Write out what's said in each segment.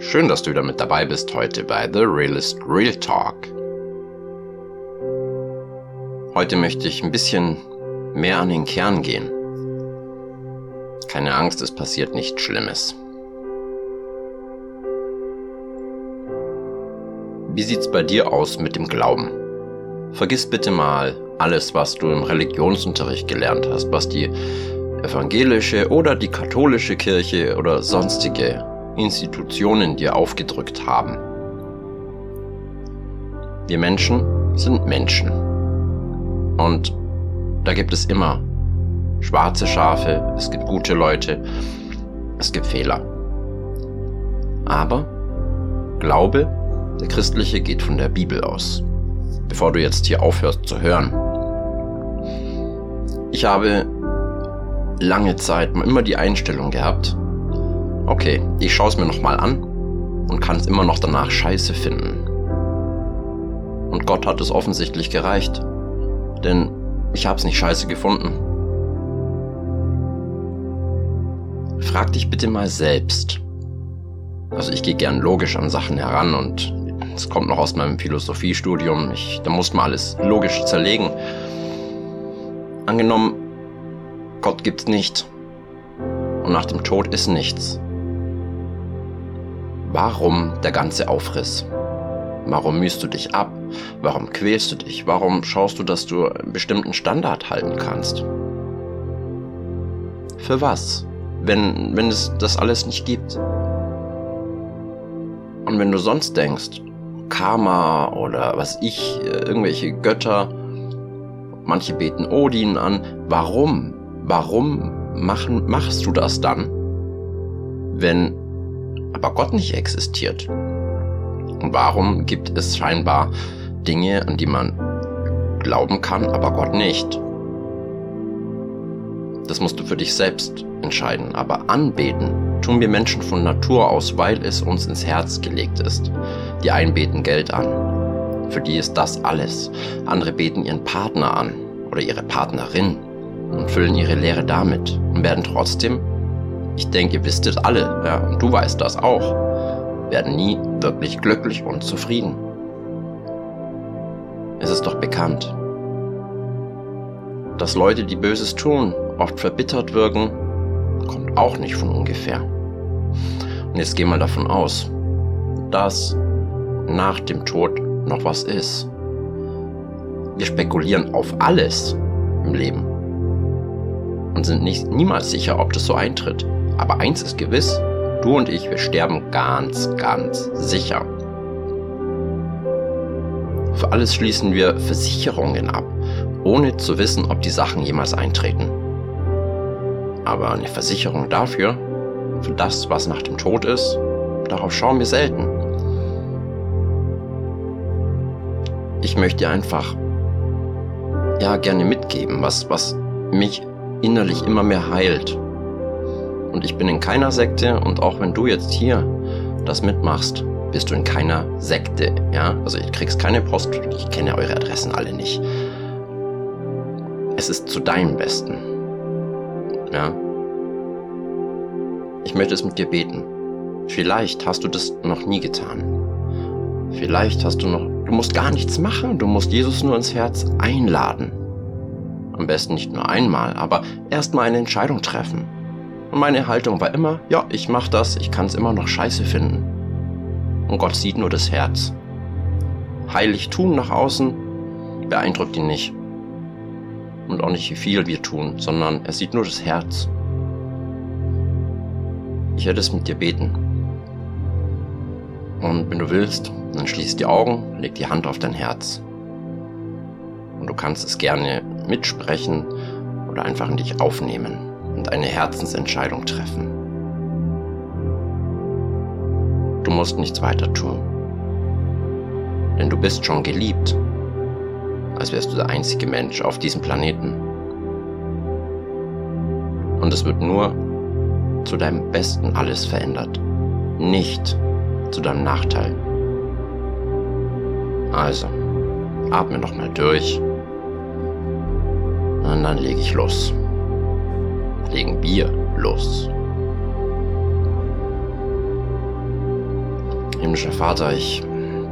Schön, dass du wieder mit dabei bist heute bei The Realist Real Talk. Heute möchte ich ein bisschen mehr an den Kern gehen. Keine Angst, es passiert nichts Schlimmes. Wie sieht's bei dir aus mit dem Glauben? Vergiss bitte mal alles, was du im Religionsunterricht gelernt hast, was die evangelische oder die katholische Kirche oder sonstige Institutionen dir aufgedrückt haben. Wir Menschen sind Menschen. Und da gibt es immer schwarze Schafe, es gibt gute Leute, es gibt Fehler. Aber Glaube, der christliche, geht von der Bibel aus. Bevor du jetzt hier aufhörst zu hören. Ich habe lange Zeit immer die Einstellung gehabt, okay, ich schaue es mir nochmal an und kann es immer noch danach scheiße finden. Und Gott hat es offensichtlich gereicht, denn ich habe es nicht scheiße gefunden. Frag dich bitte mal selbst. Also ich gehe gern logisch an Sachen heran und es kommt noch aus meinem Philosophiestudium. Ich, da muss man alles logisch zerlegen. Angenommen, Gott gibt's nicht und nach dem Tod ist nichts. Warum der ganze Aufriss? Warum mühst du dich ab? Warum quälst du dich? Warum schaust du, dass du einen bestimmten Standard halten kannst? Für was? Wenn, wenn es das alles nicht gibt. Und wenn du sonst denkst, Karma oder was ich, äh, irgendwelche Götter, manche beten Odin an, warum? Warum machen, machst du das dann? Wenn aber Gott nicht existiert? Und warum gibt es scheinbar Dinge, an die man glauben kann, aber Gott nicht? Das musst du für dich selbst entscheiden. Aber anbeten tun wir Menschen von Natur aus, weil es uns ins Herz gelegt ist. Die einen beten Geld an. Für die ist das alles. Andere beten ihren Partner an oder ihre Partnerin und füllen ihre Lehre damit und werden trotzdem ich denke, ihr wisst es alle, ja, und du weißt das auch, werden nie wirklich glücklich und zufrieden. Es ist doch bekannt, dass Leute, die Böses tun, oft verbittert wirken, kommt auch nicht von ungefähr. Und jetzt gehen wir davon aus, dass nach dem Tod noch was ist. Wir spekulieren auf alles im Leben und sind nicht, niemals sicher, ob das so eintritt. Aber eins ist gewiss, du und ich, wir sterben ganz, ganz sicher. Für alles schließen wir Versicherungen ab, ohne zu wissen, ob die Sachen jemals eintreten. Aber eine Versicherung dafür, für das, was nach dem Tod ist, darauf schauen wir selten. Ich möchte einfach ja gerne mitgeben, was, was mich innerlich immer mehr heilt und ich bin in keiner Sekte und auch wenn du jetzt hier das mitmachst, bist du in keiner Sekte, ja? Also ich kriegst keine Post, ich kenne eure Adressen alle nicht. Es ist zu deinem Besten. Ja? Ich möchte es mit dir beten. Vielleicht hast du das noch nie getan. Vielleicht hast du noch, du musst gar nichts machen, du musst Jesus nur ins Herz einladen. Am besten nicht nur einmal, aber erstmal eine Entscheidung treffen. Und meine Haltung war immer, ja, ich mach das, ich kann es immer noch scheiße finden. Und Gott sieht nur das Herz. Heilig tun nach außen beeindruckt ihn nicht. Und auch nicht, wie viel wir tun, sondern er sieht nur das Herz. Ich werde es mit dir beten. Und wenn du willst, dann schließ die Augen, leg die Hand auf dein Herz. Und du kannst es gerne mitsprechen oder einfach in dich aufnehmen und eine Herzensentscheidung treffen. Du musst nichts weiter tun, denn du bist schon geliebt, als wärst du der einzige Mensch auf diesem Planeten. Und es wird nur zu deinem Besten alles verändert, nicht zu deinem Nachteil. Also, atme nochmal durch und dann lege ich los legen wir los. Himmlischer Vater, ich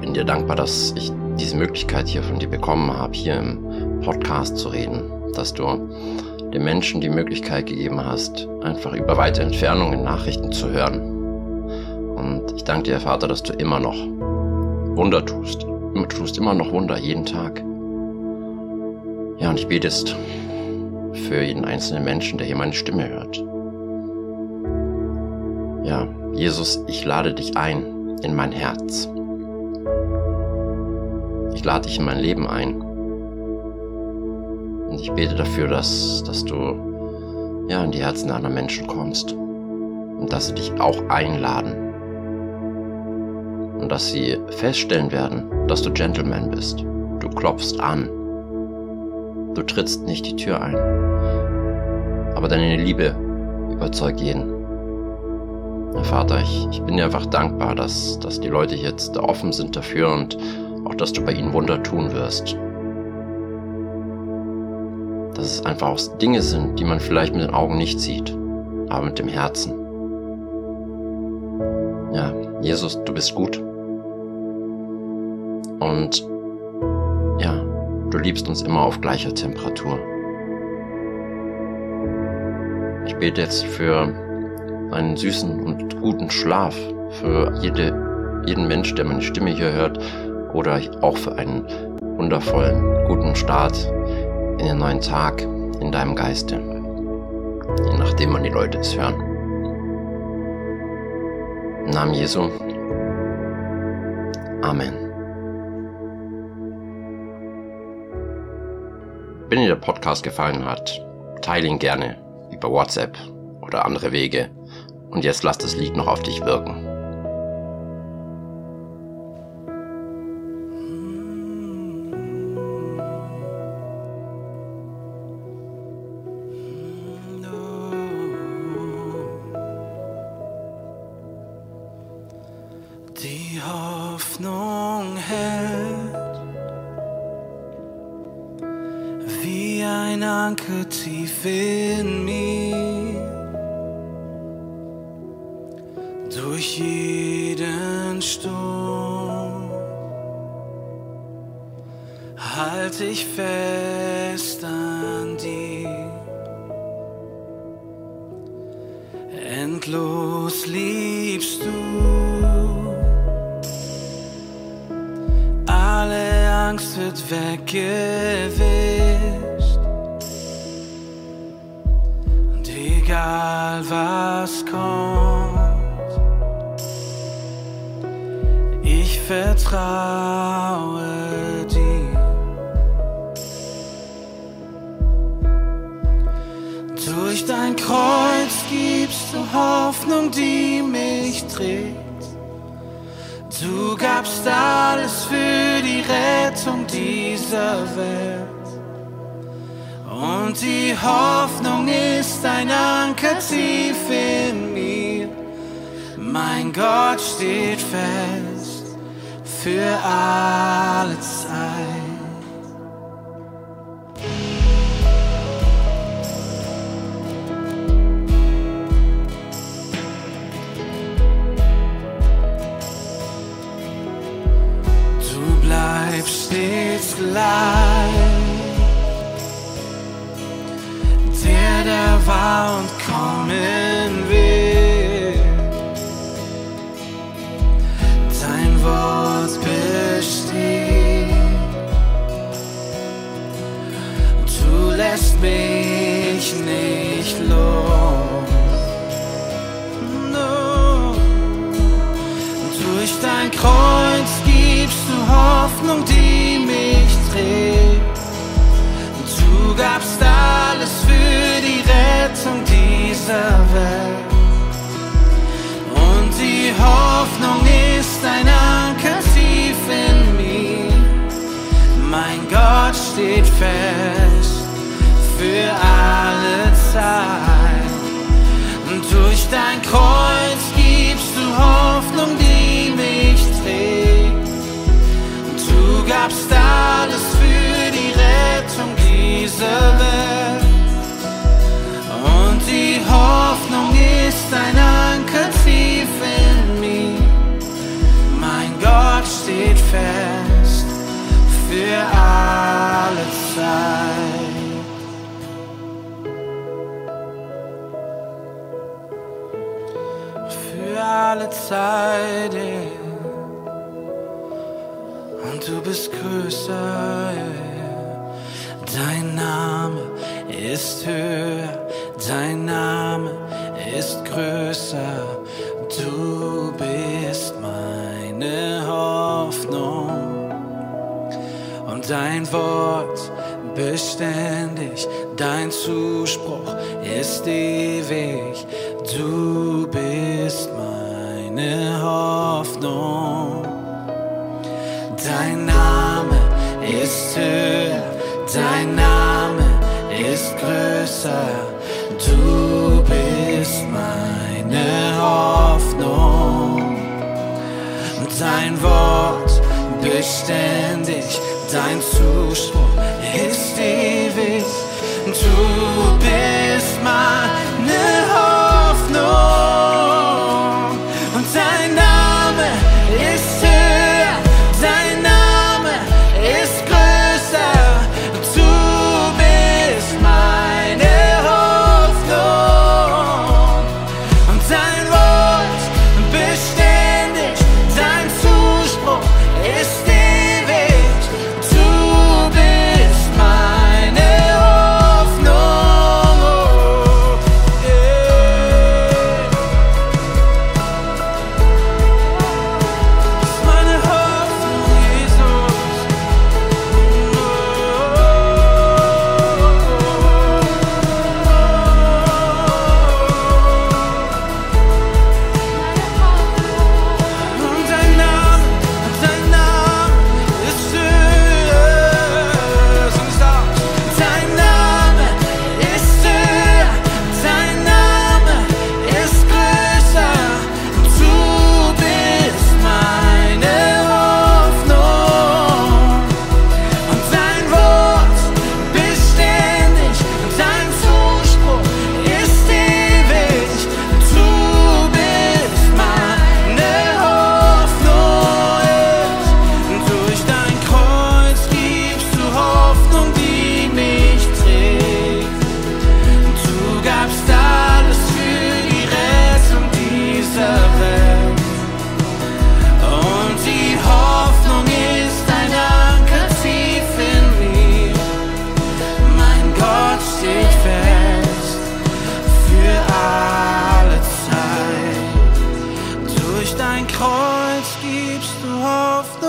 bin dir dankbar, dass ich diese Möglichkeit hier von dir bekommen habe, hier im Podcast zu reden, dass du den Menschen die Möglichkeit gegeben hast, einfach über weite Entfernungen Nachrichten zu hören. Und ich danke dir, Vater, dass du immer noch Wunder tust. Du tust immer noch Wunder, jeden Tag. Ja, und ich bete jetzt für jeden einzelnen Menschen, der hier meine Stimme hört. Ja, Jesus, ich lade dich ein in mein Herz. Ich lade dich in mein Leben ein. Und ich bete dafür, dass, dass du ja, in die Herzen anderer Menschen kommst. Und dass sie dich auch einladen. Und dass sie feststellen werden, dass du Gentleman bist. Du klopfst an. Du trittst nicht die Tür ein. Aber deine Liebe überzeugt jeden. Vater, ich, ich bin dir einfach dankbar, dass, dass die Leute jetzt offen sind dafür und auch, dass du bei ihnen Wunder tun wirst. Dass es einfach auch Dinge sind, die man vielleicht mit den Augen nicht sieht, aber mit dem Herzen. Ja, Jesus, du bist gut. Und du liebst uns immer auf gleicher Temperatur. Ich bete jetzt für einen süßen und guten Schlaf für jede, jeden Mensch, der meine Stimme hier hört, oder auch für einen wundervollen, guten Start in den neuen Tag in deinem Geiste, je nachdem man die Leute es hören. Im Namen Jesu. Amen. Wenn dir der Podcast gefallen hat, teile ihn gerne über WhatsApp oder andere Wege. Und jetzt lass das Lied noch auf dich wirken. Ein Anker tief in mir. Durch jeden Sturm halte ich fest an dir. Endlos liebst du. Alle Angst wird weggewischt. Was kommt, ich vertraue dir. Durch dein Kreuz gibst du Hoffnung, die mich trägt. Du gabst alles für die Rettung dieser Welt. Und die Hoffnung ist ein Anker tief in mir. Mein Gott steht fest für alle Zeit. Du bleibst stets gleich. War und kommen will. Dein Wort besteht. Du lässt mich nicht los. No. Durch dein Kreuz gibst du Hoffnung, die mich trägt. Du gabst alles für Rettung dieser Welt. Und die Hoffnung ist ein Anker tief in mir. Mein Gott steht fest für alle Zeit. Und durch dein Kreuz Zeit. Für alle Zeit. Und du bist größer. Dein Name ist höher. Dein Name ist größer. Du bist meine Hoffnung. Und Dein Wort beständig, dein Zuspruch ist ewig. Du bist meine Hoffnung. Dein Name ist höher, dein Name ist größer. Du bist meine Hoffnung. Dein Wort beständig, dein Zuspruch ist ewig. Du bist meine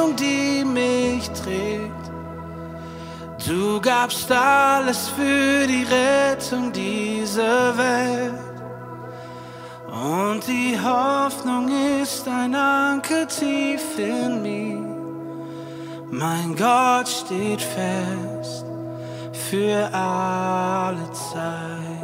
Hoffnung, die mich trägt. Du gabst alles für die Rettung dieser Welt. Und die Hoffnung ist ein Anker tief in mir. Mein Gott steht fest für alle Zeit.